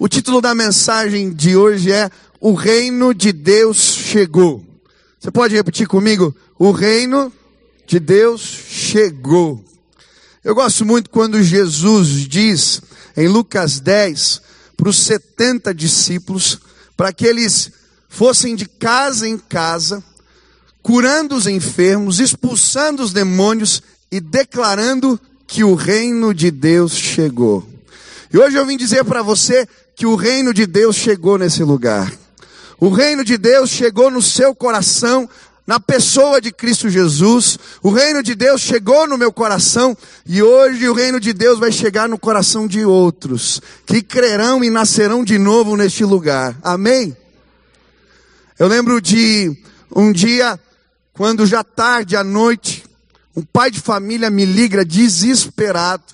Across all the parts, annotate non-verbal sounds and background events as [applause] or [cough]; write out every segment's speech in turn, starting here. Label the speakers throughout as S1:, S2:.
S1: O título da mensagem de hoje é O Reino de Deus Chegou. Você pode repetir comigo? O Reino de Deus chegou. Eu gosto muito quando Jesus diz em Lucas 10 para os 70 discípulos, para que eles fossem de casa em casa, curando os enfermos, expulsando os demônios e declarando que o reino de Deus chegou. E hoje eu vim dizer para você que o reino de Deus chegou nesse lugar. O reino de Deus chegou no seu coração, na pessoa de Cristo Jesus. O reino de Deus chegou no meu coração e hoje o reino de Deus vai chegar no coração de outros que crerão e nascerão de novo neste lugar. Amém? Eu lembro de um dia, quando já tarde à noite, um pai de família me liga desesperado.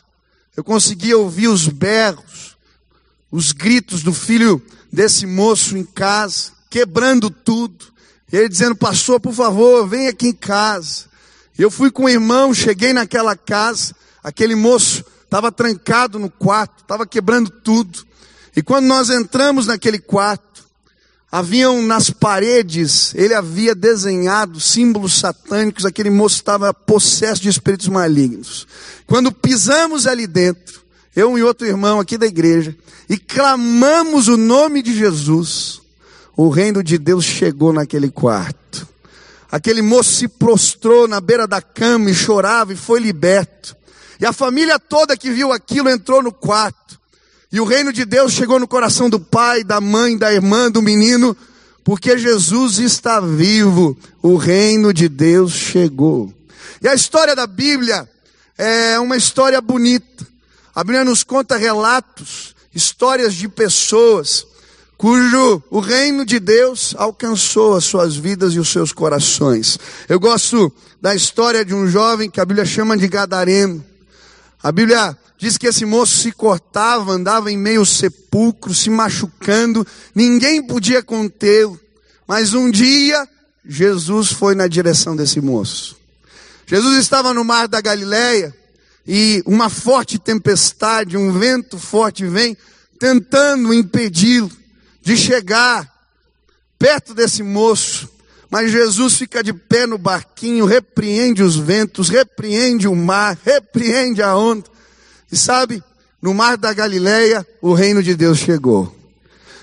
S1: Eu conseguia ouvir os berros, os gritos do filho desse moço em casa, quebrando tudo. Ele dizendo, pastor, por favor, vem aqui em casa. Eu fui com o irmão, cheguei naquela casa, aquele moço estava trancado no quarto, estava quebrando tudo. E quando nós entramos naquele quarto, haviam nas paredes, ele havia desenhado símbolos satânicos, aquele moço estava possesso de espíritos malignos. Quando pisamos ali dentro, eu e outro irmão aqui da igreja, e clamamos o nome de Jesus, o reino de Deus chegou naquele quarto. Aquele moço se prostrou na beira da cama e chorava e foi liberto. E a família toda que viu aquilo entrou no quarto. E o reino de Deus chegou no coração do pai, da mãe, da irmã, do menino, porque Jesus está vivo. O reino de Deus chegou. E a história da Bíblia é uma história bonita. A Bíblia nos conta relatos, histórias de pessoas cujo o reino de Deus alcançou as suas vidas e os seus corações. Eu gosto da história de um jovem que a Bíblia chama de Gadareno. A Bíblia diz que esse moço se cortava, andava em meio sepulcro, se machucando, ninguém podia contê-lo. Mas um dia, Jesus foi na direção desse moço. Jesus estava no mar da Galileia, e uma forte tempestade, um vento forte vem tentando impedi-lo de chegar perto desse moço. Mas Jesus fica de pé no barquinho, repreende os ventos, repreende o mar, repreende a onda. E sabe, no mar da Galileia, o reino de Deus chegou.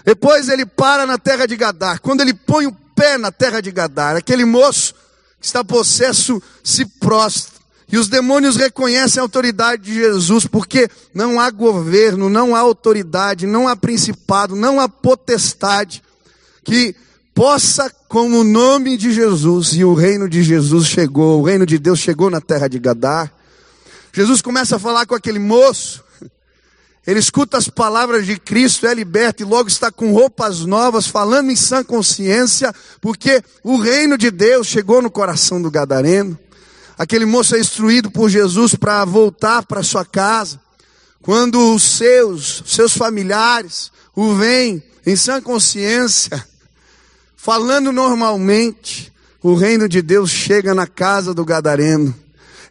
S1: Depois ele para na terra de Gadar. Quando ele põe o pé na terra de Gadar, aquele moço que está possesso se prostra. E os demônios reconhecem a autoridade de Jesus, porque não há governo, não há autoridade, não há principado, não há potestade que possa, com o nome de Jesus, e o reino de Jesus chegou, o reino de Deus chegou na terra de Gadar. Jesus começa a falar com aquele moço, ele escuta as palavras de Cristo, é liberto e logo está com roupas novas, falando em sã consciência, porque o reino de Deus chegou no coração do Gadareno. Aquele moço é instruído por Jesus para voltar para sua casa. Quando os seus, seus familiares o veem em sã consciência, falando normalmente, o reino de Deus chega na casa do Gadareno.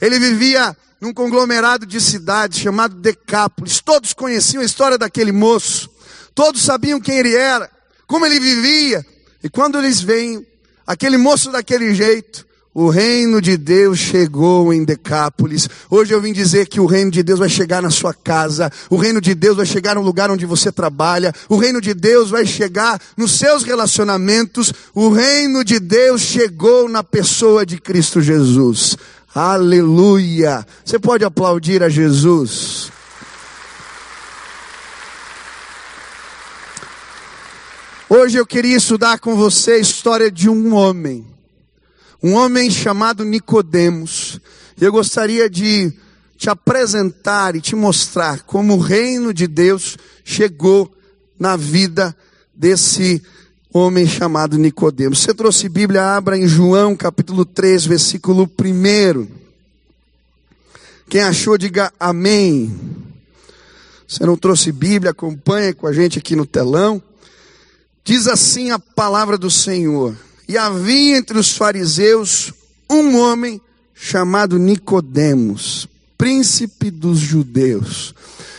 S1: Ele vivia num conglomerado de cidades chamado Decápolis. Todos conheciam a história daquele moço. Todos sabiam quem ele era, como ele vivia. E quando eles veem aquele moço daquele jeito, o reino de Deus chegou em Decápolis. Hoje eu vim dizer que o reino de Deus vai chegar na sua casa. O reino de Deus vai chegar no lugar onde você trabalha. O reino de Deus vai chegar nos seus relacionamentos. O reino de Deus chegou na pessoa de Cristo Jesus. Aleluia! Você pode aplaudir a Jesus. Hoje eu queria estudar com você a história de um homem um homem chamado Nicodemos. Eu gostaria de te apresentar e te mostrar como o reino de Deus chegou na vida desse homem chamado Nicodemos. Você trouxe Bíblia, abra em João capítulo 3, versículo 1. Quem achou, diga amém. Você não trouxe Bíblia, acompanha com a gente aqui no telão. Diz assim a palavra do Senhor. E havia entre os fariseus um homem chamado Nicodemos, príncipe dos judeus.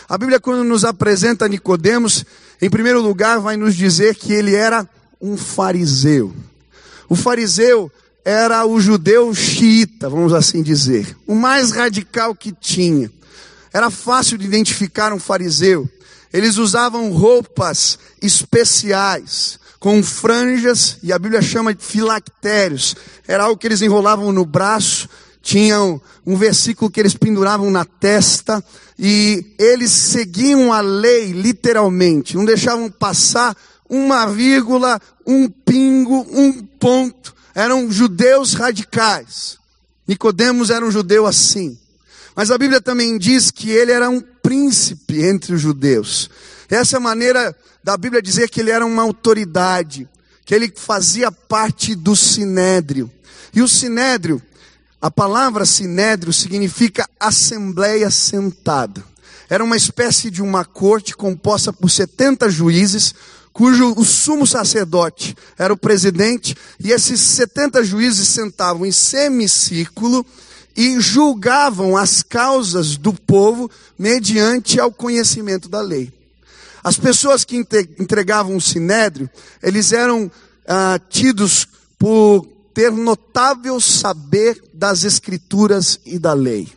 S1: A Bíblia quando nos apresenta Nicodemos, Em primeiro lugar, vai nos dizer que ele era um fariseu. O fariseu era o judeu xiita, vamos assim dizer, o mais radical que tinha. Era fácil de identificar um fariseu. Eles usavam roupas especiais, com franjas, e a Bíblia chama de filactérios. Era algo que eles enrolavam no braço, tinham um versículo que eles penduravam na testa, e eles seguiam a lei literalmente, não deixavam passar uma vírgula, um pingo, um ponto. Eram judeus radicais. Nicodemos era um judeu assim. Mas a Bíblia também diz que ele era um príncipe entre os judeus. Essa maneira da Bíblia dizer que ele era uma autoridade, que ele fazia parte do sinédrio. E o sinédrio, a palavra sinédrio significa assembleia sentada. Era uma espécie de uma corte composta por 70 juízes, cujo o sumo sacerdote era o presidente, e esses 70 juízes sentavam em semicírculo e julgavam as causas do povo mediante ao conhecimento da lei. As pessoas que entregavam o sinédrio, eles eram ah, tidos por ter notável saber das escrituras e da lei.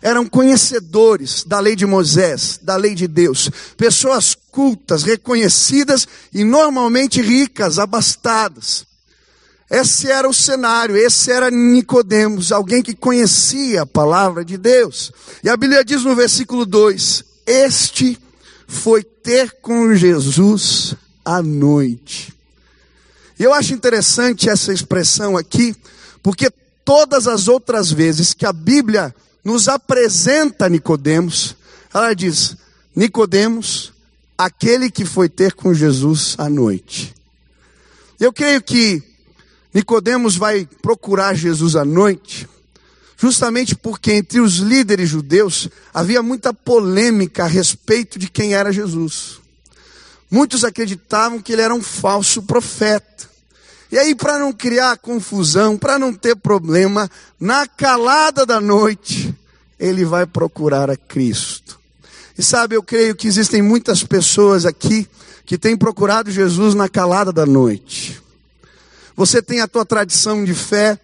S1: Eram conhecedores da lei de Moisés, da lei de Deus, pessoas cultas, reconhecidas e normalmente ricas, abastadas. Esse era o cenário, esse era Nicodemos, alguém que conhecia a palavra de Deus. E a Bíblia diz no versículo 2: Este foi ter com Jesus à noite. Eu acho interessante essa expressão aqui, porque todas as outras vezes que a Bíblia nos apresenta Nicodemos, ela diz: Nicodemos, aquele que foi ter com Jesus à noite. Eu creio que Nicodemos vai procurar Jesus à noite, justamente porque entre os líderes judeus havia muita polêmica a respeito de quem era Jesus. Muitos acreditavam que ele era um falso profeta. E aí, para não criar confusão, para não ter problema, na calada da noite, ele vai procurar a Cristo. E sabe, eu creio que existem muitas pessoas aqui que têm procurado Jesus na calada da noite. Você tem a tua tradição de fé,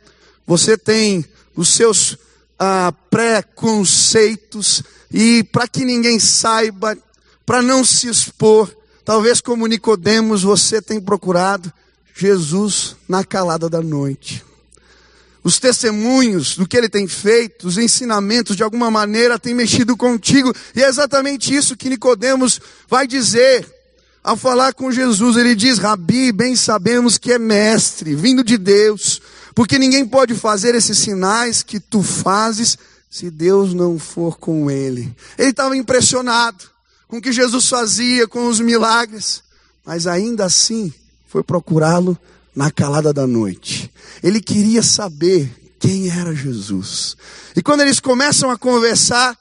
S1: você tem os seus ah, pré-conceitos, e para que ninguém saiba, para não se expor, talvez como Nicodemos, você tem procurado Jesus na calada da noite. Os testemunhos do que ele tem feito, os ensinamentos de alguma maneira têm mexido contigo, e é exatamente isso que Nicodemos vai dizer ao falar com Jesus, ele diz: Rabi, bem sabemos que é mestre, vindo de Deus, porque ninguém pode fazer esses sinais que tu fazes se Deus não for com ele. Ele estava impressionado com o que Jesus fazia, com os milagres, mas ainda assim foi procurá-lo na calada da noite. Ele queria saber quem era Jesus. E quando eles começam a conversar,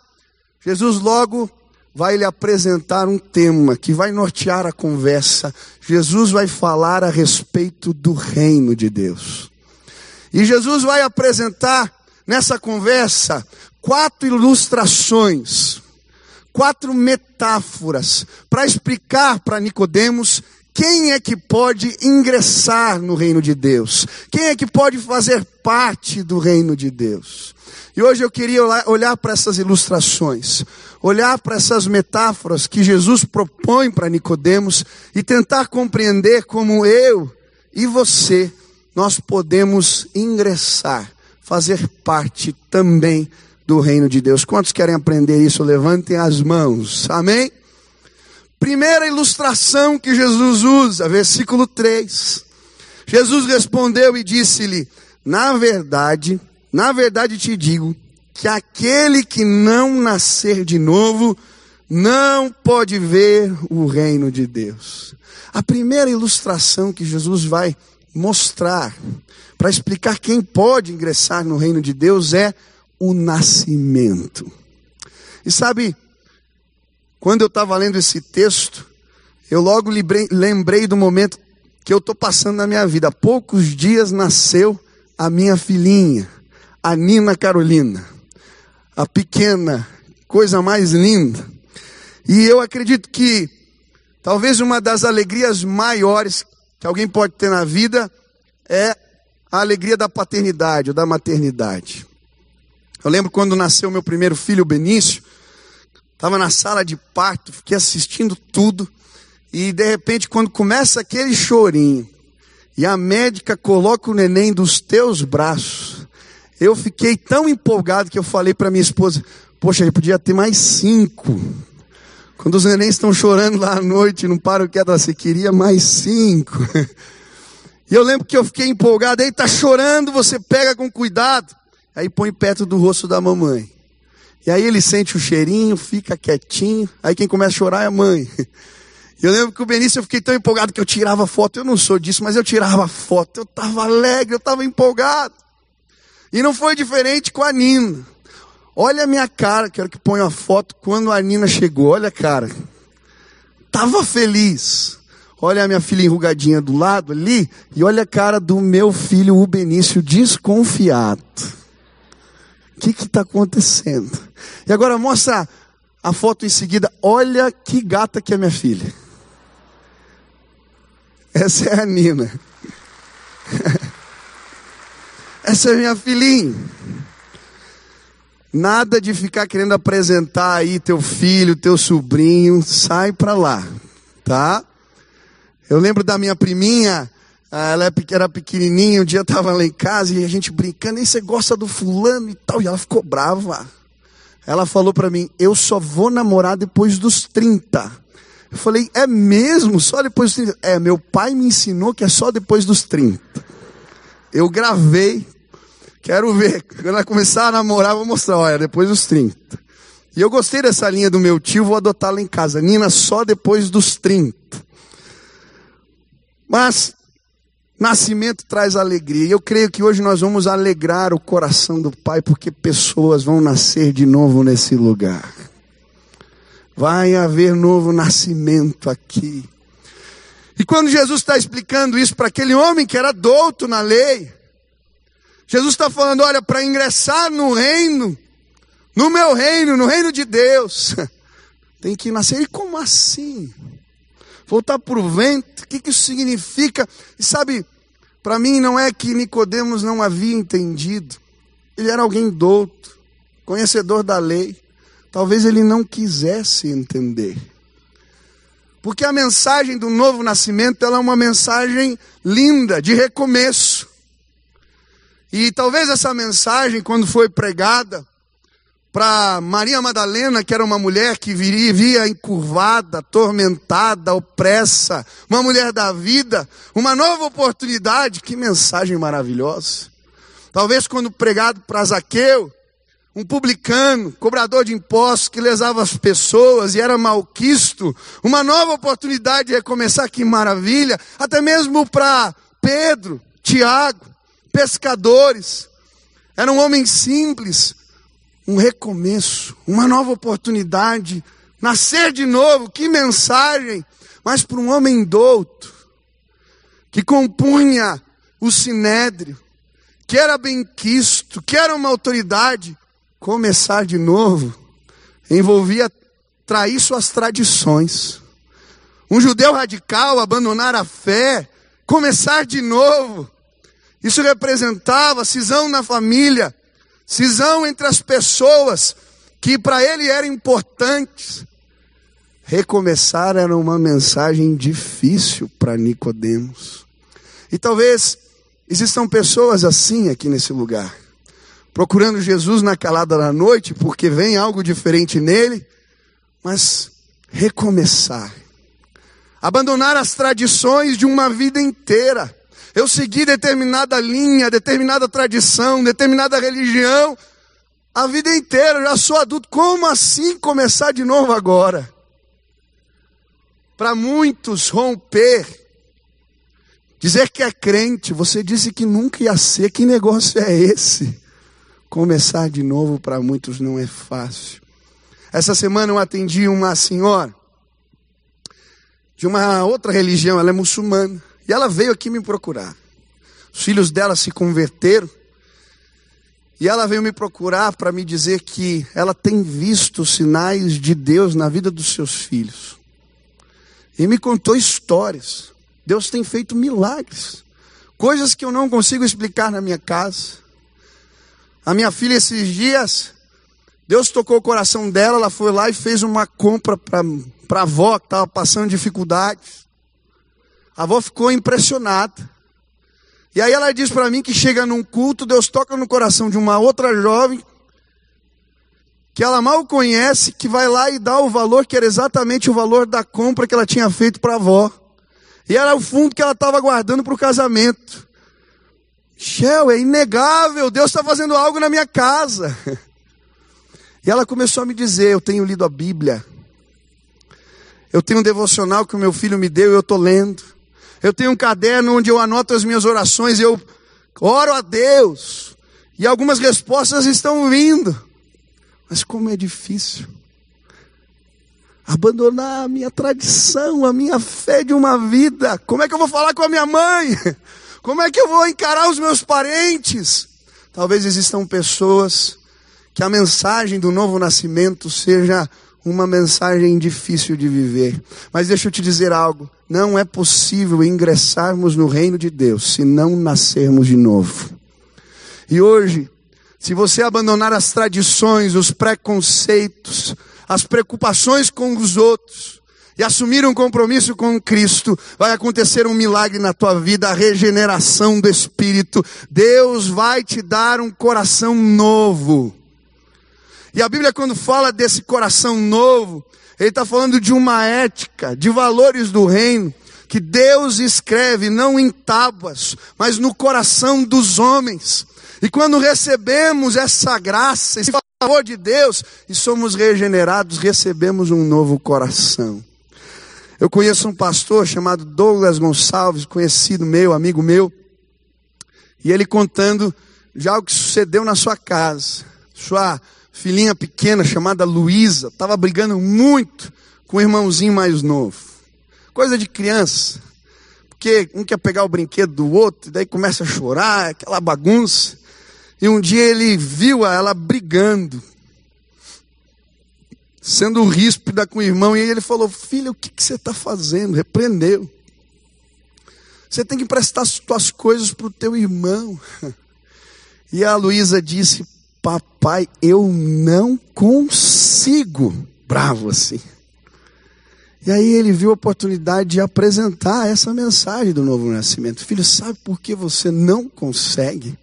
S1: Jesus logo vai lhe apresentar um tema que vai nortear a conversa. Jesus vai falar a respeito do reino de Deus. E Jesus vai apresentar nessa conversa quatro ilustrações, quatro metáforas para explicar para Nicodemos quem é que pode ingressar no reino de Deus? Quem é que pode fazer parte do reino de Deus? E hoje eu queria olhar para essas ilustrações, olhar para essas metáforas que Jesus propõe para Nicodemos e tentar compreender como eu e você nós podemos ingressar, fazer parte também do reino de Deus. Quantos querem aprender isso? Levantem as mãos. Amém? Primeira ilustração que Jesus usa, versículo 3. Jesus respondeu e disse-lhe: Na verdade, na verdade te digo que aquele que não nascer de novo não pode ver o reino de Deus. A primeira ilustração que Jesus vai mostrar para explicar quem pode ingressar no reino de Deus é o nascimento. E sabe, quando eu estava lendo esse texto, eu logo lembrei do momento que eu estou passando na minha vida. Há poucos dias nasceu a minha filhinha, a Nina Carolina, a pequena, coisa mais linda. E eu acredito que Talvez uma das alegrias maiores que alguém pode ter na vida é a alegria da paternidade ou da maternidade. Eu lembro quando nasceu meu primeiro filho, o Benício, estava na sala de parto, fiquei assistindo tudo, e de repente, quando começa aquele chorinho, e a médica coloca o neném dos teus braços, eu fiquei tão empolgado que eu falei para minha esposa: Poxa, eu podia ter mais cinco. Quando os nenéns estão chorando lá à noite, não param quieto, você queria mais cinco. [laughs] E eu lembro que eu fiquei empolgado, aí tá chorando, você pega com cuidado, aí põe perto do rosto da mamãe. E aí ele sente o cheirinho, fica quietinho, aí quem começa a chorar é a mãe. [laughs] Eu lembro que o Benício eu fiquei tão empolgado que eu tirava foto, eu não sou disso, mas eu tirava foto, eu estava alegre, eu estava empolgado. E não foi diferente com a Nina. Olha a minha cara, quero que ponha a foto quando a Nina chegou. Olha a cara. Tava feliz. Olha a minha filha enrugadinha do lado ali. E olha a cara do meu filho, o Benício, desconfiado. O que está acontecendo? E agora mostra a foto em seguida. Olha que gata que é minha filha. Essa é a Nina. [laughs] Essa é minha filhinha. Nada de ficar querendo apresentar aí teu filho, teu sobrinho, sai para lá, tá? Eu lembro da minha priminha, ah, ela é era pequenininha, um dia eu tava lá em casa e a gente brincando, e você gosta do fulano e tal, e ela ficou brava. Ela falou para mim, eu só vou namorar depois dos 30. Eu falei, é mesmo? Só depois dos 30? É, meu pai me ensinou que é só depois dos 30. Eu gravei, Quero ver. Quando ela começar a namorar, vou mostrar. Olha, depois dos 30. E eu gostei dessa linha do meu tio, vou adotá-la em casa. Nina, só depois dos 30. Mas, nascimento traz alegria. E eu creio que hoje nós vamos alegrar o coração do Pai, porque pessoas vão nascer de novo nesse lugar. Vai haver novo nascimento aqui. E quando Jesus está explicando isso para aquele homem que era douto na lei, Jesus está falando: olha, para ingressar no reino, no meu reino, no reino de Deus, [laughs] tem que nascer. E como assim? Voltar para o vento, o que, que isso significa? E sabe, para mim não é que Nicodemos não havia entendido. Ele era alguém douto, conhecedor da lei. Talvez ele não quisesse entender. Porque a mensagem do novo nascimento ela é uma mensagem linda, de recomeço. E talvez essa mensagem, quando foi pregada para Maria Madalena, que era uma mulher que vivia encurvada, atormentada, opressa, uma mulher da vida, uma nova oportunidade, que mensagem maravilhosa. Talvez quando pregado para Zaqueu, um publicano, cobrador de impostos que lesava as pessoas e era malquisto, uma nova oportunidade de recomeçar, que maravilha, até mesmo para Pedro, Tiago, pescadores, eram homens simples, um recomeço, uma nova oportunidade, nascer de novo, que mensagem, mas para um homem douto, que compunha o sinédrio, que era bem quisto, que era uma autoridade, começar de novo envolvia trair suas tradições. Um judeu radical abandonar a fé, começar de novo, isso representava cisão na família, cisão entre as pessoas que para ele eram importantes. Recomeçar era uma mensagem difícil para Nicodemos. E talvez existam pessoas assim aqui nesse lugar, procurando Jesus na calada da noite, porque vem algo diferente nele, mas recomeçar. Abandonar as tradições de uma vida inteira eu segui determinada linha, determinada tradição, determinada religião, a vida inteira, já sou adulto. Como assim começar de novo agora? Para muitos romper, dizer que é crente, você disse que nunca ia ser, que negócio é esse? Começar de novo para muitos não é fácil. Essa semana eu atendi uma senhora de uma outra religião, ela é muçulmana. E ela veio aqui me procurar. Os filhos dela se converteram. E ela veio me procurar para me dizer que ela tem visto sinais de Deus na vida dos seus filhos. e me contou histórias. Deus tem feito milagres, coisas que eu não consigo explicar na minha casa. A minha filha, esses dias, Deus tocou o coração dela, ela foi lá e fez uma compra para a avó que estava passando dificuldades. A avó ficou impressionada. E aí ela diz para mim que chega num culto, Deus toca no coração de uma outra jovem que ela mal conhece, que vai lá e dá o valor que era exatamente o valor da compra que ela tinha feito para a avó. E era o fundo que ela estava guardando para o casamento. Shell, é inegável, Deus está fazendo algo na minha casa. [laughs] E ela começou a me dizer: Eu tenho lido a Bíblia. Eu tenho um devocional que o meu filho me deu e eu estou lendo. Eu tenho um caderno onde eu anoto as minhas orações eu oro a Deus. E algumas respostas estão vindo. Mas como é difícil abandonar a minha tradição, a minha fé de uma vida. Como é que eu vou falar com a minha mãe? [laughs] Como é que eu vou encarar os meus parentes? Talvez existam pessoas que a mensagem do novo nascimento seja uma mensagem difícil de viver. Mas deixa eu te dizer algo: não é possível ingressarmos no reino de Deus se não nascermos de novo. E hoje, se você abandonar as tradições, os preconceitos, as preocupações com os outros e assumir um compromisso com Cristo, vai acontecer um milagre na tua vida, a regeneração do Espírito. Deus vai te dar um coração novo. E a Bíblia, quando fala desse coração novo, ele está falando de uma ética, de valores do reino, que Deus escreve não em tábuas, mas no coração dos homens. E quando recebemos essa graça, esse favor de Deus, e somos regenerados, recebemos um novo coração. Eu conheço um pastor chamado Douglas Gonçalves, conhecido meu, amigo meu, e ele contando já o que sucedeu na sua casa. Sua filhinha pequena chamada Luísa estava brigando muito com o irmãozinho mais novo. Coisa de criança. Porque um quer pegar o brinquedo do outro, e daí começa a chorar, aquela bagunça. E um dia ele viu ela brigando, sendo ríspida com o irmão, e ele falou: Filho, o que, que você está fazendo? Repreendeu. Você tem que emprestar as tuas coisas para o teu irmão. [laughs] E a Luísa disse: Papai, eu não consigo. Bravo assim. E aí ele viu a oportunidade de apresentar essa mensagem do novo nascimento. Filho, sabe por que você não consegue?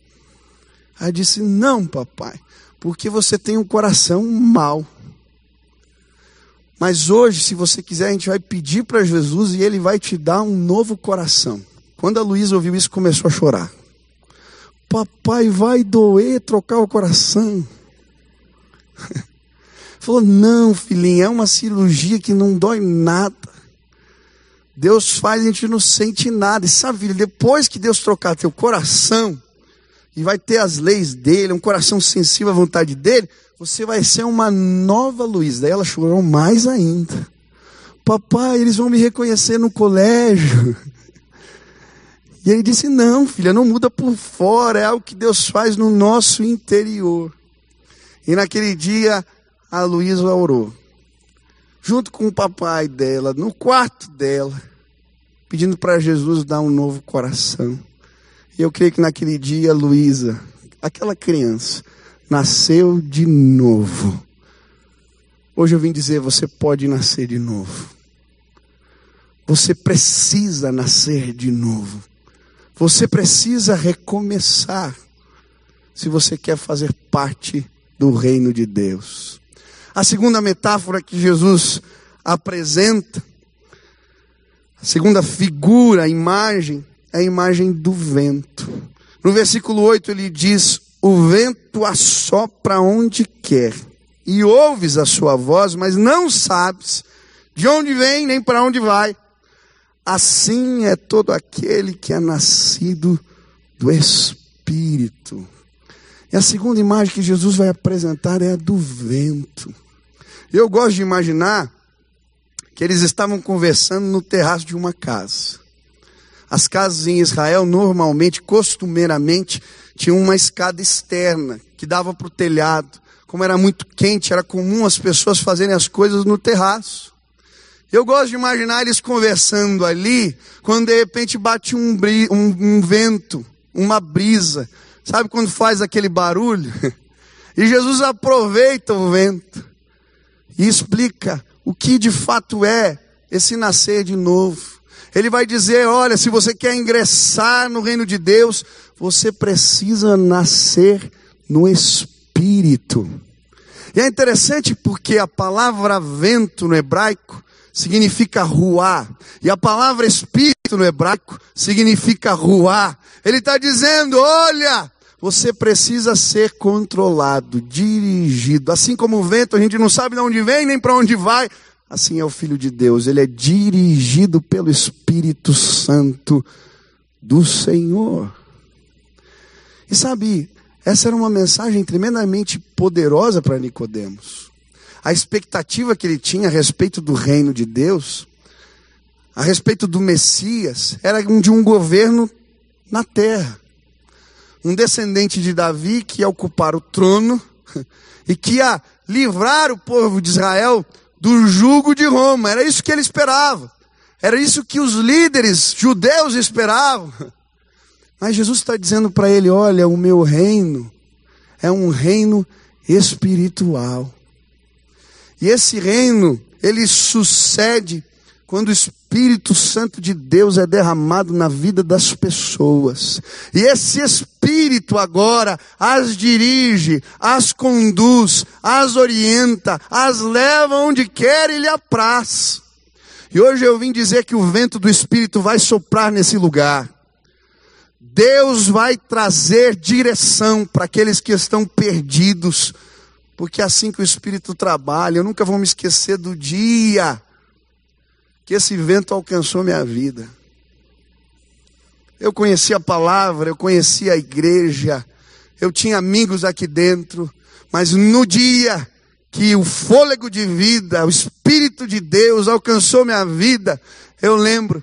S1: Aí disse: Não, papai, porque você tem um coração mau. Mas hoje, se você quiser, a gente vai pedir para Jesus e ele vai te dar um novo coração. Quando a Luísa ouviu isso, começou a chorar. Papai, vai doer trocar o coração. [laughs] Falou: Não, filhinha, é uma cirurgia que não dói nada. Deus faz, a gente não sente nada. E sabe, filha, depois que Deus trocar teu coração, e vai ter as leis dele, um coração sensível à vontade dele, você vai ser uma nova luz. Daí ela chorou mais ainda. Papai, eles vão me reconhecer no colégio. E ele disse: Não, filha, não muda por fora, é algo que Deus faz no nosso interior. E naquele dia, a Luísa orou, junto com o papai dela, no quarto dela, pedindo para Jesus dar um novo coração. E eu creio que naquele dia, Luísa, aquela criança, nasceu de novo. Hoje eu vim dizer: você pode nascer de novo. Você precisa nascer de novo. Você precisa recomeçar. Se você quer fazer parte do reino de Deus. A segunda metáfora que Jesus apresenta, a segunda figura, a imagem, é a imagem do vento. No versículo 8 ele diz: O vento assopra onde quer, e ouves a sua voz, mas não sabes de onde vem nem para onde vai. Assim é todo aquele que é nascido do Espírito. E a segunda imagem que Jesus vai apresentar é a do vento. Eu gosto de imaginar que eles estavam conversando no terraço de uma casa. As casas em Israel, normalmente, costumeiramente, tinham uma escada externa que dava para o telhado. Como era muito quente, era comum as pessoas fazerem as coisas no terraço. Eu gosto de imaginar eles conversando ali, quando de repente bate um, um, um vento, uma brisa. Sabe quando faz aquele barulho? [laughs] E Jesus aproveita o vento e explica o que de fato é esse nascer de novo. Ele vai dizer: olha, se você quer ingressar no reino de Deus, você precisa nascer no Espírito. E é interessante porque a palavra vento no hebraico significa ruar, e a palavra espírito no hebraico significa ruar. Ele está dizendo: olha, você precisa ser controlado, dirigido. Assim como o vento, a gente não sabe de onde vem nem para onde vai. Assim é o Filho de Deus, ele é dirigido pelo Espírito Santo do Senhor. E sabe, essa era uma mensagem tremendamente poderosa para Nicodemos. A expectativa que ele tinha a respeito do reino de Deus, a respeito do Messias, era de um governo na terra. Um descendente de Davi que ia ocupar o trono [laughs] e que ia livrar o povo de Israel do jugo de Roma. Era isso que ele esperava. Era isso que os líderes judeus esperavam. [laughs] Mas Jesus está dizendo para ele: olha, o meu reino é um reino espiritual. E esse reino, ele sucede quando o Espírito Santo de Deus é derramado na vida das pessoas. E esse Espírito agora as dirige, as conduz, as orienta, as leva onde quer e lhe apraz. E hoje eu vim dizer que o vento do Espírito vai soprar nesse lugar. Deus vai trazer direção para aqueles que estão perdidos, porque é assim que o Espírito trabalha, eu nunca vou me esquecer do dia que esse vento alcançou minha vida. Eu conheci a palavra, eu conheci a igreja, eu tinha amigos aqui dentro, mas no dia que o fôlego de vida, o Espírito de Deus alcançou minha vida, eu lembro,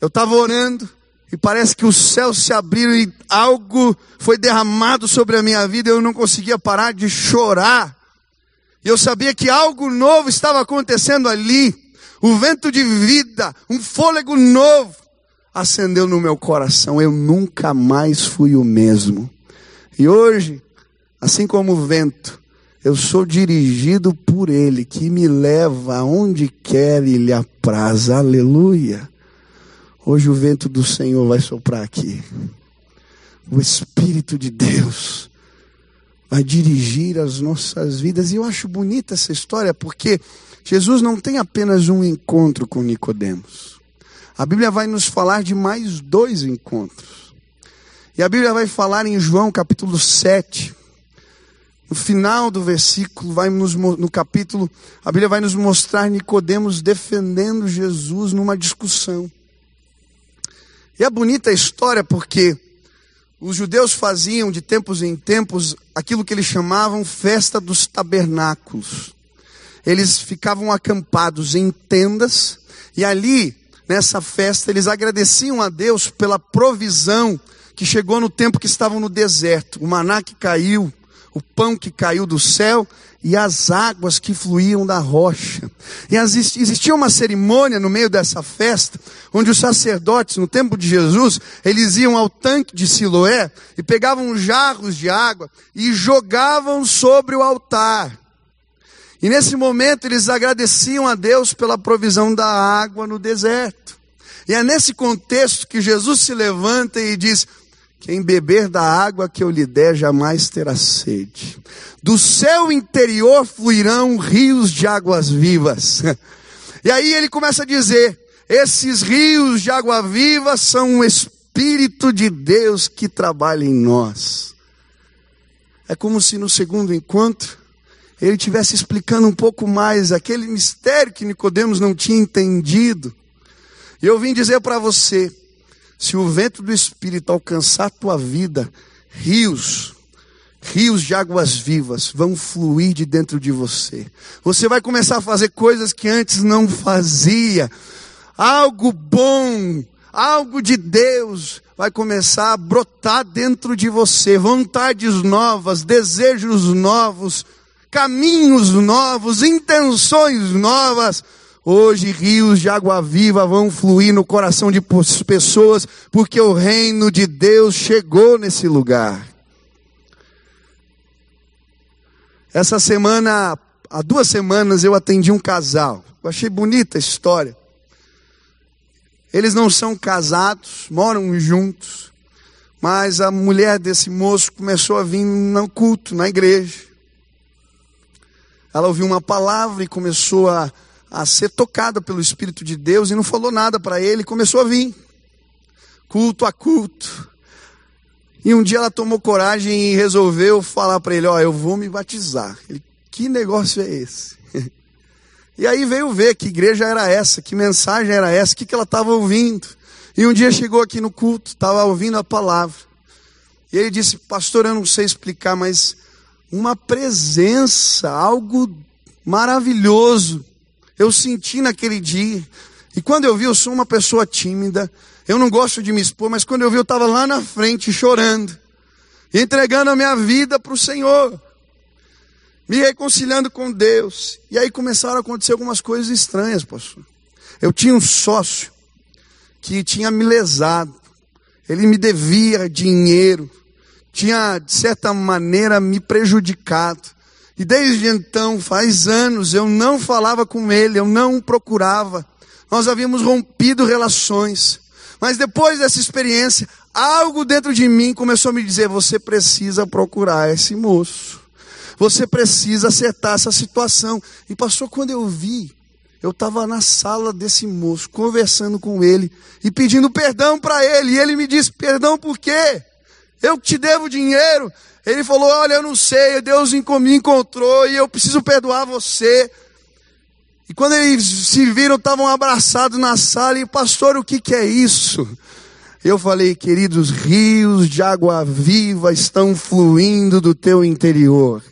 S1: eu estava orando, e parece que os céus se abriram e algo foi derramado sobre a minha vida, eu não conseguia parar de chorar. E eu sabia que algo novo estava acontecendo ali. O vento de vida, um fôlego novo acendeu no meu coração. Eu nunca mais fui o mesmo. E hoje, assim como o vento, eu sou dirigido por Ele, que me leva aonde quer e lhe apraz. Aleluia. Hoje o vento do Senhor vai soprar aqui. O Espírito de Deus vai dirigir as nossas vidas. E eu acho bonita essa história porque Jesus não tem apenas um encontro com Nicodemos. A Bíblia vai nos falar de mais dois encontros. E a Bíblia vai falar em João capítulo 7. No final do versículo, vai nos, no capítulo, a Bíblia vai nos mostrar Nicodemos defendendo Jesus numa discussão. E é bonita a história porque os judeus faziam de tempos em tempos aquilo que eles chamavam festa dos tabernáculos. Eles ficavam acampados em tendas e ali, nessa festa, eles agradeciam a Deus pela provisão que chegou no tempo que estavam no deserto. O maná que caiu, o pão que caiu do céu e as águas que fluíam da rocha. E existia uma cerimônia no meio dessa festa, onde os sacerdotes, no tempo de Jesus, eles iam ao tanque de Siloé e pegavam jarros de água e jogavam sobre o altar. E nesse momento eles agradeciam a Deus pela provisão da água no deserto. E é nesse contexto que Jesus se levanta e diz: quem beber da água que eu lhe der jamais terá sede. Do seu interior fluirão rios de águas vivas. E aí ele começa a dizer: esses rios de água viva são o Espírito de Deus que trabalha em nós. É como se no segundo encontro ele estivesse explicando um pouco mais aquele mistério que Nicodemos não tinha entendido. E eu vim dizer para você, se o vento do Espírito alcançar a tua vida, rios, rios de águas vivas vão fluir de dentro de você. Você vai começar a fazer coisas que antes não fazia. Algo bom, algo de Deus vai começar a brotar dentro de você. Vontades novas, desejos novos, caminhos novos, intenções novas Hoje rios de água viva vão fluir no coração de pessoas, porque o reino de Deus chegou nesse lugar. Essa semana, há duas semanas, eu atendi um casal. Eu achei bonita a história. Eles não são casados, moram juntos, mas a mulher desse moço começou a vir no culto, na igreja. Ela ouviu uma palavra e começou a a ser tocada pelo Espírito de Deus e não falou nada para ele, começou a vir, culto a culto. E um dia ela tomou coragem e resolveu falar para ele: Ó, eu vou me batizar. Ele, que negócio é esse? [laughs] e aí veio ver que igreja era essa, que mensagem era essa, o que, que ela estava ouvindo. E um dia chegou aqui no culto, estava ouvindo a palavra. E ele disse: Pastor, eu não sei explicar, mas uma presença, algo maravilhoso eu senti naquele dia. E quando eu vi, eu sou uma pessoa tímida. Eu não gosto de me expor, mas quando eu vi, eu estava lá na frente chorando, entregando a minha vida para o Senhor, me reconciliando com Deus. E aí começaram a acontecer algumas coisas estranhas, pastor. Eu tinha um sócio que tinha me lesado, ele me devia dinheiro, tinha de certa maneira me prejudicado. E desde então, faz anos, eu não falava com ele, eu não procurava. Nós havíamos rompido relações. Mas depois dessa experiência, algo dentro de mim começou a me dizer: você precisa procurar esse moço. Você precisa acertar essa situação. E passou quando eu vi, eu estava na sala desse moço, conversando com ele e pedindo perdão para ele. E ele me disse: perdão por quê? Eu te devo dinheiro. Ele falou: Olha, eu não sei, Deus me encontrou e eu preciso perdoar você. E quando eles se viram, estavam abraçados na sala, e pastor, o que, que é isso? Eu falei, queridos, rios de água viva estão fluindo do teu interior.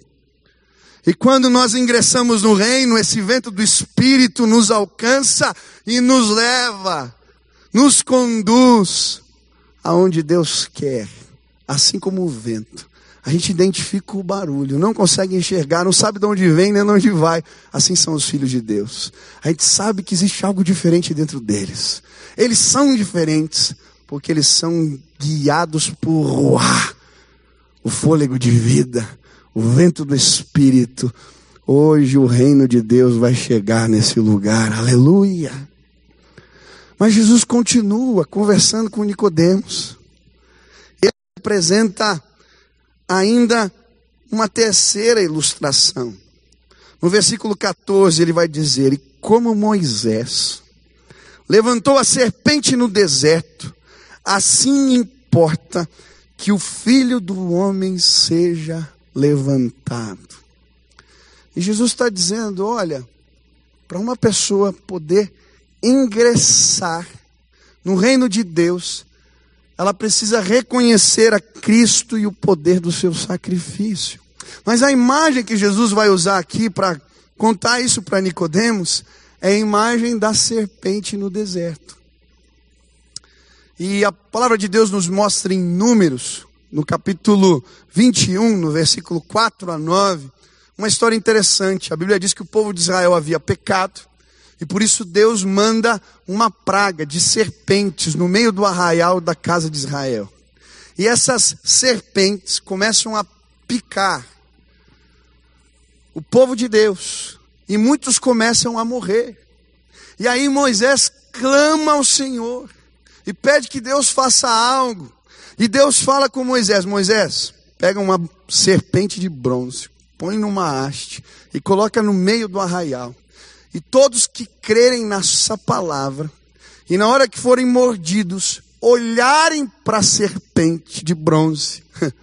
S1: E quando nós ingressamos no reino, esse vento do Espírito nos alcança e nos leva, nos conduz aonde Deus quer, assim como o vento a gente identifica o barulho, não consegue enxergar, não sabe de onde vem nem de onde vai. Assim são os filhos de Deus. A gente sabe que existe algo diferente dentro deles. Eles são diferentes porque eles são guiados por Ruá, o fôlego de vida, o vento do Espírito. Hoje o reino de Deus vai chegar nesse lugar. Aleluia. Mas Jesus continua conversando com Nicodemos. Ele apresenta ainda uma terceira ilustração. No versículo 14 ele vai dizer: E como Moisés levantou a serpente no deserto, assim importa que o filho do homem seja levantado. E Jesus está dizendo: olha, para uma pessoa poder ingressar no reino de Deus, ela precisa reconhecer a Cristo e o poder do seu sacrifício. Mas a imagem que Jesus vai usar aqui para contar isso para Nicodemos é a imagem da serpente no deserto. E a palavra de Deus nos mostra em Números, no capítulo 21, no versículo 4 a 9, uma história interessante. A Bíblia diz que o povo de Israel havia pecado e por isso Deus manda uma praga de serpentes no meio do arraial da casa de Israel. E essas serpentes começam a picar o povo de Deus. E muitos começam a morrer. E aí Moisés clama ao Senhor e pede que Deus faça algo. E Deus fala com Moisés: Moisés, pega uma serpente de bronze, põe numa haste e coloca no meio do arraial. E todos que crerem nessa palavra, e na hora que forem mordidos, olharem para a serpente de bronze, [laughs]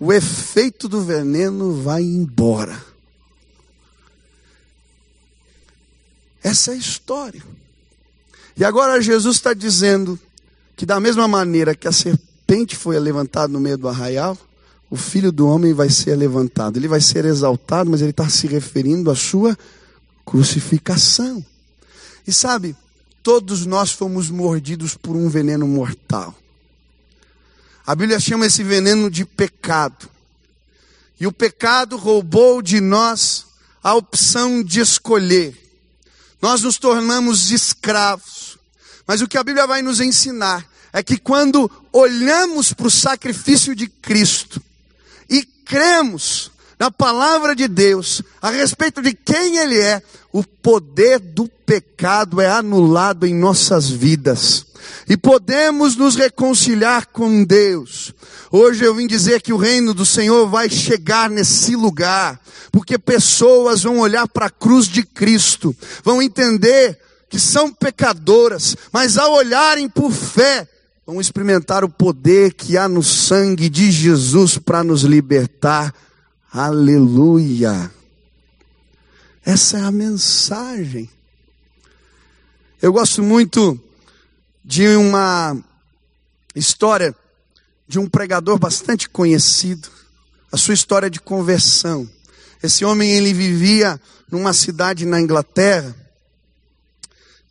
S1: o efeito do veneno vai embora. Essa é a história. E agora Jesus está dizendo que, da mesma maneira que a serpente foi levantada no meio do arraial, o filho do homem vai ser levantado. Ele vai ser exaltado, mas ele está se referindo à sua crucificação. E sabe, todos nós fomos mordidos por um veneno mortal. A Bíblia chama esse veneno de pecado. E o pecado roubou de nós a opção de escolher. nós nos tornamos escravos. Mas o que a Bíblia vai nos ensinar é que quando olhamos para o sacrifício de Cristo e cremos na palavra de Deus a respeito de quem Ele é, o poder do pecado é anulado em nossas vidas e podemos nos reconciliar com Deus. Hoje eu vim dizer que o reino do Senhor vai chegar nesse lugar, porque pessoas vão olhar para a cruz de Cristo, vão entender que são pecadoras, mas ao olharem por fé, vão experimentar o poder que há no sangue de Jesus para nos libertar. Aleluia! Essa é a mensagem. Eu gosto muito de uma história de um pregador bastante conhecido, a sua história de conversão. Esse homem ele vivia numa cidade na Inglaterra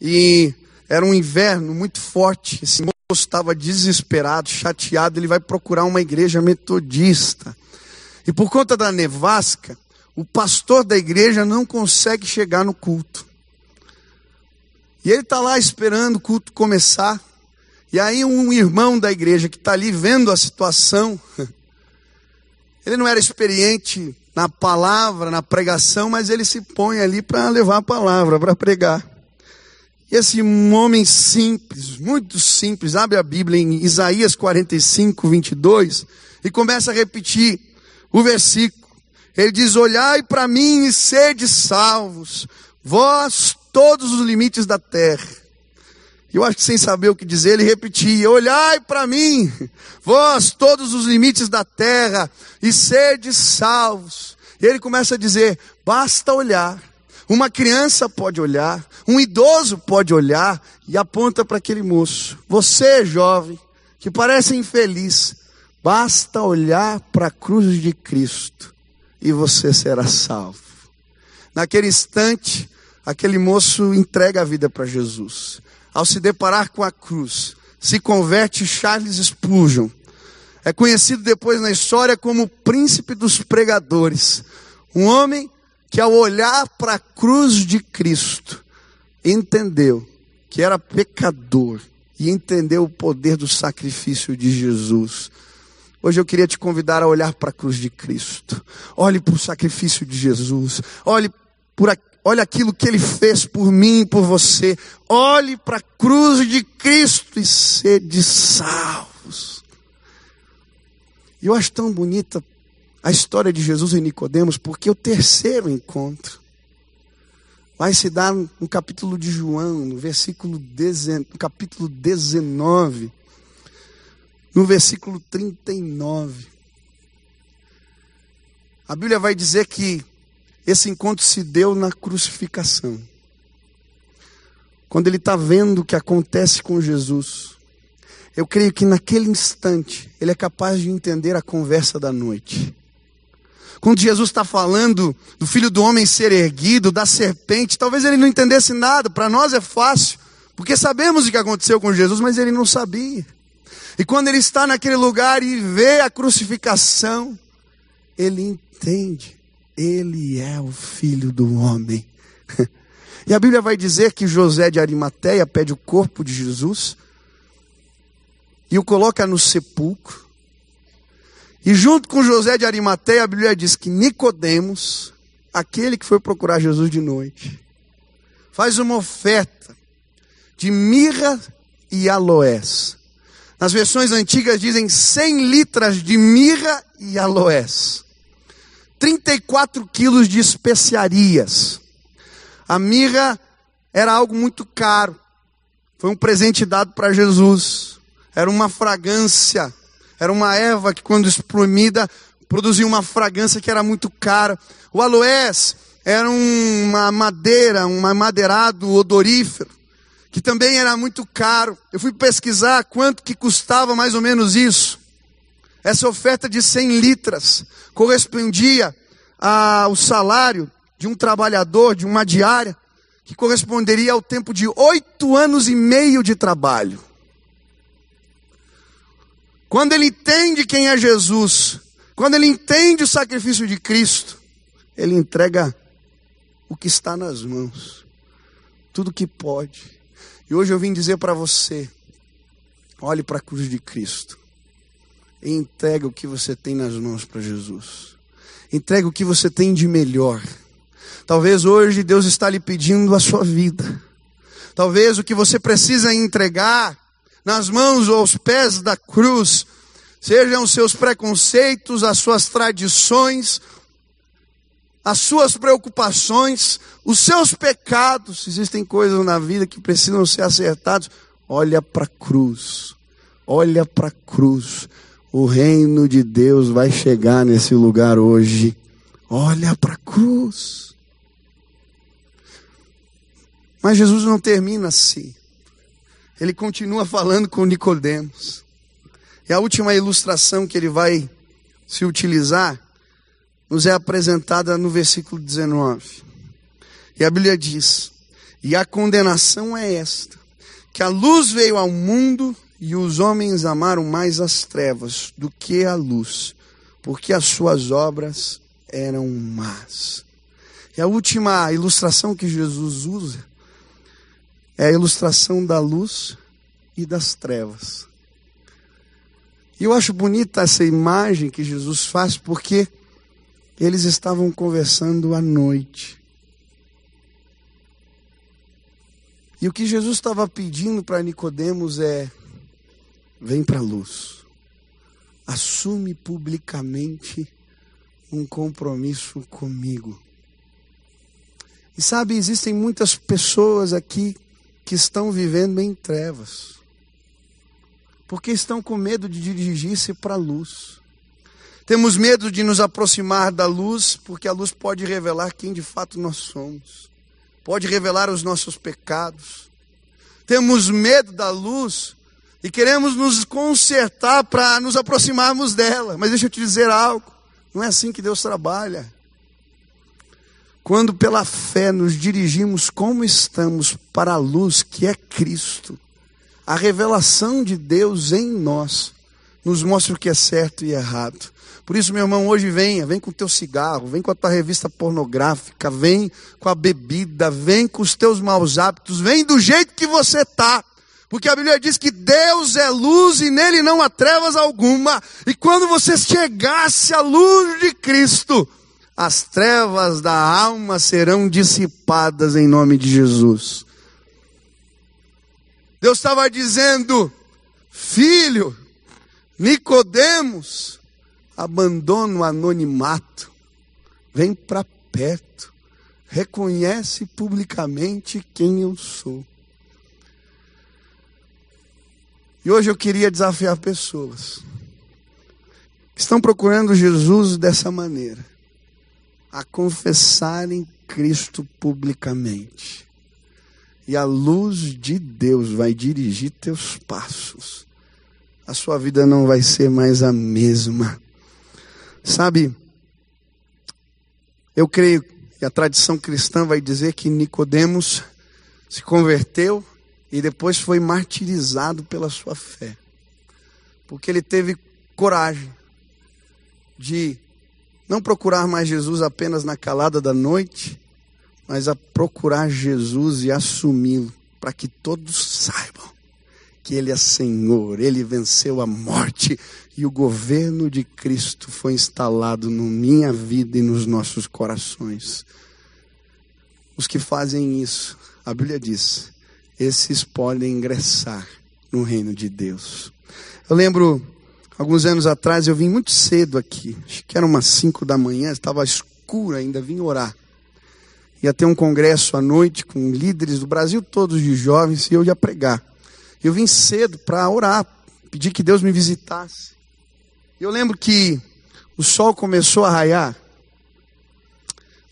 S1: e era um inverno muito forte. Esse moço estava desesperado, chateado, ele vai procurar uma igreja metodista. E por conta da nevasca, o pastor da igreja não consegue chegar no culto. E ele está lá esperando o culto começar. E aí um irmão da igreja que está ali vendo a situação, [laughs] ele não era experiente na palavra, na pregação, mas ele se põe ali para levar a palavra, para pregar. E esse homem simples, muito simples, abre a Bíblia em Isaías 45, 22 e começa a repetir o versículo. Ele diz: Olhai para mim e sede salvos, vós todos os limites da terra eu acho que sem saber o que dizer, ele repetia: Olhai para mim, vós, todos os limites da terra, e sede salvos. E ele começa a dizer: basta olhar. Uma criança pode olhar, um idoso pode olhar, e aponta para aquele moço: Você, jovem, que parece infeliz, basta olhar para a cruz de Cristo, e você será salvo. Naquele instante, aquele moço entrega a vida para Jesus ao se deparar com a cruz, se converte Charles Spurgeon. É conhecido depois na história como o príncipe dos pregadores. Um homem que, ao olhar para a cruz de Cristo, entendeu que era pecador e entendeu o poder do sacrifício de Jesus. Hoje eu queria te convidar a olhar para a cruz de Cristo. Olhe para o sacrifício de Jesus. Olhe por, Olha aquilo que ele fez por mim e por você. Olhe para a cruz de Cristo e sede salvos. E eu acho tão bonita a história de Jesus e Nicodemos, porque o terceiro encontro vai se dar no capítulo de João, no versículo no capítulo 19, no versículo 39. A Bíblia vai dizer que esse encontro se deu na crucificação. Quando ele está vendo o que acontece com Jesus, eu creio que naquele instante ele é capaz de entender a conversa da noite. Quando Jesus está falando do filho do homem ser erguido, da serpente, talvez ele não entendesse nada, para nós é fácil, porque sabemos o que aconteceu com Jesus, mas ele não sabia. E quando ele está naquele lugar e vê a crucificação, ele entende. Ele é o filho do homem. [laughs] E a Bíblia vai dizer que José de Arimateia pede o corpo de Jesus e o coloca no sepulcro. E junto com José de Arimateia, a Bíblia diz que Nicodemos, aquele que foi procurar Jesus de noite, faz uma oferta de mirra e aloés. Nas versões antigas dizem 100 litras de mirra e aloés. 34 quilos de especiarias. A mirra era algo muito caro. Foi um presente dado para Jesus. Era uma fragrância. Era uma erva que, quando espremida, produzia uma fragrância que era muito cara. O aloés era uma madeira, um madeirado odorífero, que também era muito caro. Eu fui pesquisar quanto que custava mais ou menos isso. Essa oferta de 100 litras correspondia ao salário de um trabalhador, de uma diária, que corresponderia ao tempo de oito anos e meio de trabalho. Quando ele entende quem é Jesus, quando ele entende o sacrifício de Cristo, ele entrega o que está nas mãos. tudo que pode. E hoje eu vim dizer para você: olhe para a cruz de Cristo e entregue o que você tem nas mãos para Jesus. Entregue o que você tem de melhor. Talvez hoje Deus está lhe pedindo a sua vida. Talvez o que você precisa entregar nas mãos ou aos pés da cruz sejam os seus preconceitos, as suas tradições, as suas preocupações, os seus pecados. Existem coisas na vida que precisam ser acertadas. Olha para a cruz. Olha para a cruz. O reino de Deus vai chegar nesse lugar hoje. Olha para a cruz. Mas Jesus não termina assim. Ele continua falando com Nicodemos. E a última ilustração que ele vai se utilizar nos é apresentada no versículo 19. E a Bíblia diz: E a condenação é esta: que a luz veio ao mundo e os homens amaram mais as trevas do que a luz, porque as suas obras eram más. E a última ilustração que Jesus usa é a ilustração da luz e das trevas. E eu acho bonita essa imagem que Jesus faz, porque eles estavam conversando à noite. E o que Jesus estava pedindo para Nicodemos é: vem para a luz. Assume publicamente um compromisso comigo. E sabe, existem muitas pessoas aqui que estão vivendo em trevas, porque estão com medo de dirigir-se para a luz. Temos medo de nos aproximar da luz, porque a luz pode revelar quem de fato nós somos, pode revelar os nossos pecados. Temos medo da luz e queremos nos consertar para nos aproximarmos dela. Mas deixa eu te dizer algo: não é assim que Deus trabalha. Quando pela fé nos dirigimos como estamos para a luz que é Cristo, a revelação de Deus em nós nos mostra o que é certo e errado. Por isso, meu irmão, hoje venha, vem com o teu cigarro, vem com a tua revista pornográfica, vem com a bebida, vem com os teus maus hábitos, vem do jeito que você está. Porque a Bíblia diz que Deus é luz e nele não há trevas alguma. E quando você chegasse à luz de Cristo, as trevas da alma serão dissipadas em nome de Jesus. Deus estava dizendo: Filho, Nicodemos, abandona o anonimato, vem para perto, reconhece publicamente quem eu sou. E hoje eu queria desafiar pessoas que estão procurando Jesus dessa maneira, a confessarem Cristo publicamente. E a luz de Deus vai dirigir teus passos. A sua vida não vai ser mais a mesma. Sabe, eu creio que a tradição cristã vai dizer que Nicodemos se converteu e depois foi martirizado pela sua fé. Porque ele teve coragem de não procurar mais Jesus apenas na calada da noite, mas a procurar Jesus e assumi-lo, para que todos saibam que Ele é Senhor, Ele venceu a morte e o governo de Cristo foi instalado na minha vida e nos nossos corações. Os que fazem isso, a Bíblia diz, esses podem ingressar no reino de Deus. Eu lembro, alguns anos atrás, eu vim muito cedo aqui, acho que era umas 5 da manhã, estava escuro ainda, vim orar. Ia ter um congresso à noite com líderes do Brasil todos de jovens e eu ia pregar. Eu vim cedo para orar, pedir que Deus me visitasse. Eu lembro que o sol começou a raiar.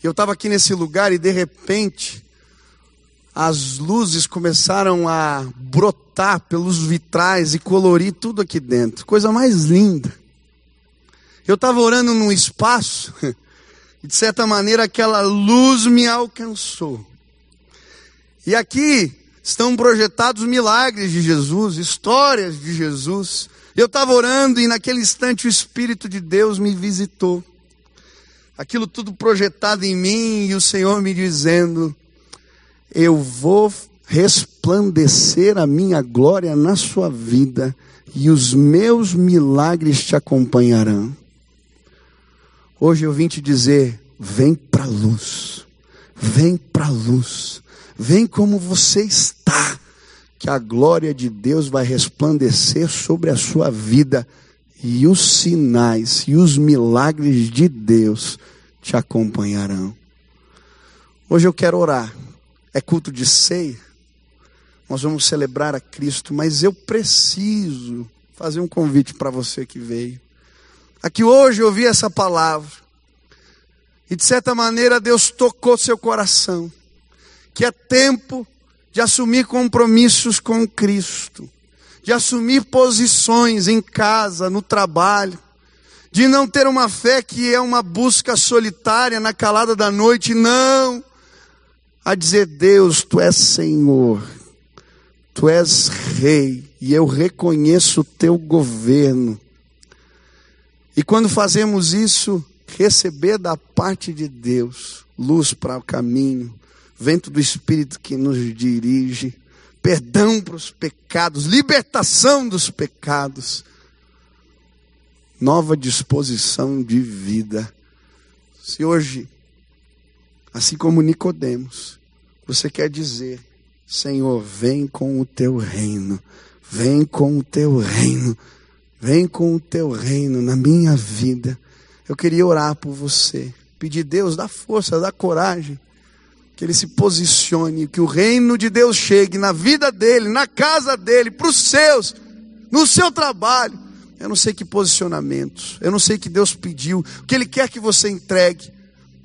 S1: Eu estava aqui nesse lugar e de repente as luzes começaram a brotar pelos vitrais e colorir tudo aqui dentro. Coisa mais linda. Eu estava orando num espaço e, [laughs] de certa maneira, aquela luz me alcançou. E aqui estão projetados milagres de Jesus, histórias de Jesus. Eu estava orando e, naquele instante, o Espírito de Deus me visitou. Aquilo tudo projetado em mim e o Senhor me dizendo: eu vou resplandecer a minha glória na sua vida e os meus milagres te acompanharão. Hoje eu vim te dizer: vem para a luz, vem para a luz, vem como você está, que a glória de Deus vai resplandecer sobre a sua vida e os sinais e os milagres de Deus te acompanharão. Hoje eu quero orar, é culto de ceia, nós vamos celebrar a Cristo, mas eu preciso fazer um convite para você que veio. Aqui hoje eu ouvi essa palavra, e de certa maneira Deus tocou seu coração, que é tempo de assumir compromissos com Cristo, de assumir posições em casa, no trabalho, de não ter uma fé que é uma busca solitária na calada da noite, não, a dizer: Deus, tu és Senhor, tu és Rei, e eu reconheço o teu governo. E quando fazemos isso, receber da parte de Deus luz para o caminho, vento do Espírito que nos dirige, perdão para os pecados, libertação dos pecados, nova disposição de vida. Se hoje, assim como Nicodemos, você quer dizer, Senhor, vem com o teu reino, vem com o teu reino, vem com o teu reino na minha vida. Eu queria orar por você, pedir Deus, dá força, dá coragem que ele se posicione, que o reino de Deus chegue na vida dele, na casa dele, para os seus, no seu trabalho. Eu não sei que posicionamentos, eu não sei que Deus pediu, o que Ele quer que você entregue.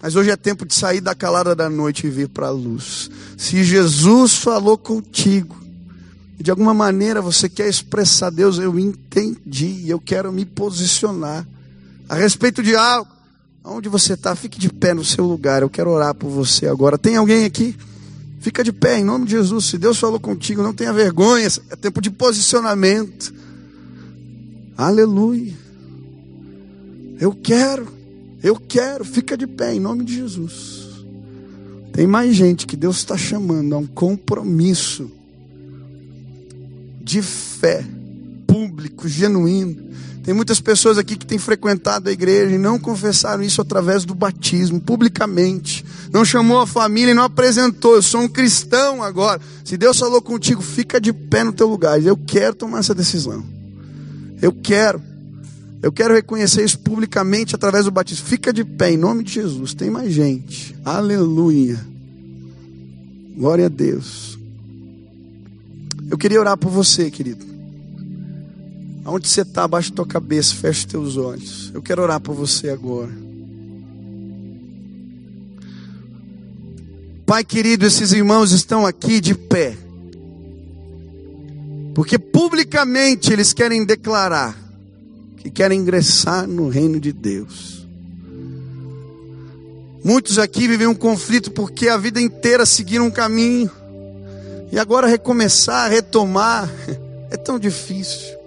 S1: Mas hoje é tempo de sair da calada da noite e vir para a luz. Se Jesus falou contigo, de alguma maneira você quer expressar, Deus, eu entendi, eu quero me posicionar a respeito de algo, Onde você está, fique de pé no seu lugar. Eu quero orar por você agora. Tem alguém aqui? Fica de pé em nome de Jesus. Se Deus falou contigo, não tenha vergonha. É tempo de posicionamento. Aleluia. Eu quero, eu quero. Fica de pé em nome de Jesus. Tem mais gente que Deus está chamando a um compromisso de fé público, genuíno tem muitas pessoas aqui que têm frequentado a igreja e não confessaram isso através do batismo, publicamente. Não chamou a família e não apresentou. Eu sou um cristão agora. Se Deus falou contigo, fica de pé no teu lugar. Eu quero tomar essa decisão. Eu quero. Eu quero reconhecer isso publicamente através do batismo. Fica de pé em nome de Jesus. Tem mais gente. Aleluia. Glória a Deus. Eu queria orar por você, querido. Aonde você está, abaixa tua cabeça, fecha teus olhos. Eu quero orar por você agora. Pai querido, esses irmãos estão aqui de pé. Porque publicamente eles querem declarar que querem ingressar no reino de Deus. Muitos aqui vivem um conflito porque a vida inteira seguiram um caminho. E agora recomeçar, retomar, [laughs] é tão difícil.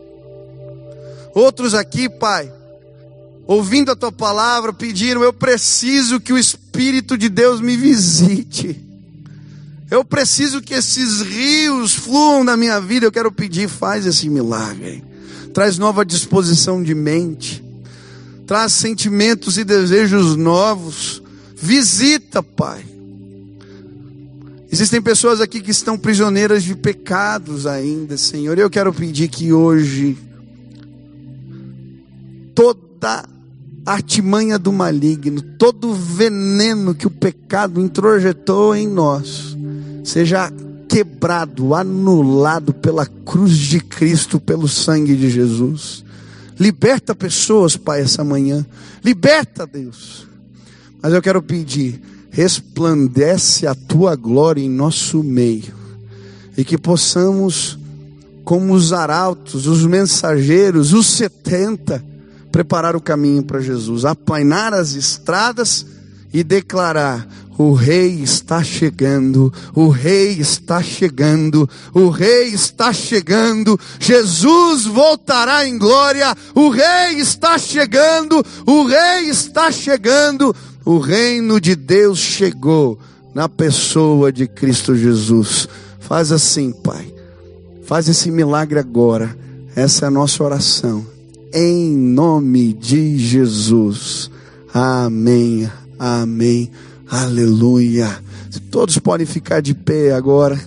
S1: Outros aqui, Pai, ouvindo a tua palavra, pediram: Eu preciso que o Espírito de Deus me visite. Eu preciso que esses rios fluam na minha vida. Eu quero pedir, faz esse milagre. Traz nova disposição de mente. Traz sentimentos e desejos novos. Visita, Pai. Existem pessoas aqui que estão prisioneiras de pecados ainda, Senhor. Eu quero pedir que hoje toda artimanha do maligno, todo veneno que o pecado introjetou em nós, seja quebrado, anulado pela cruz de Cristo, pelo sangue de Jesus. Liberta pessoas, Pai, essa manhã. Liberta, Deus. Mas eu quero pedir, resplandece a tua glória em nosso meio. E que possamos, como os arautos, os mensageiros, os setenta, preparar o caminho para Jesus, aplainar as estradas e declarar: o rei está chegando, o rei está chegando, o rei está chegando, Jesus voltará em glória, o rei está chegando, o rei está chegando, o reino de Deus chegou. na pessoa de Cristo Jesus. Faz assim, Pai. Faz esse milagre agora. Essa é a nossa oração. Em nome de Jesus. Amém. Amém. Aleluia. Todos podem ficar de pé agora.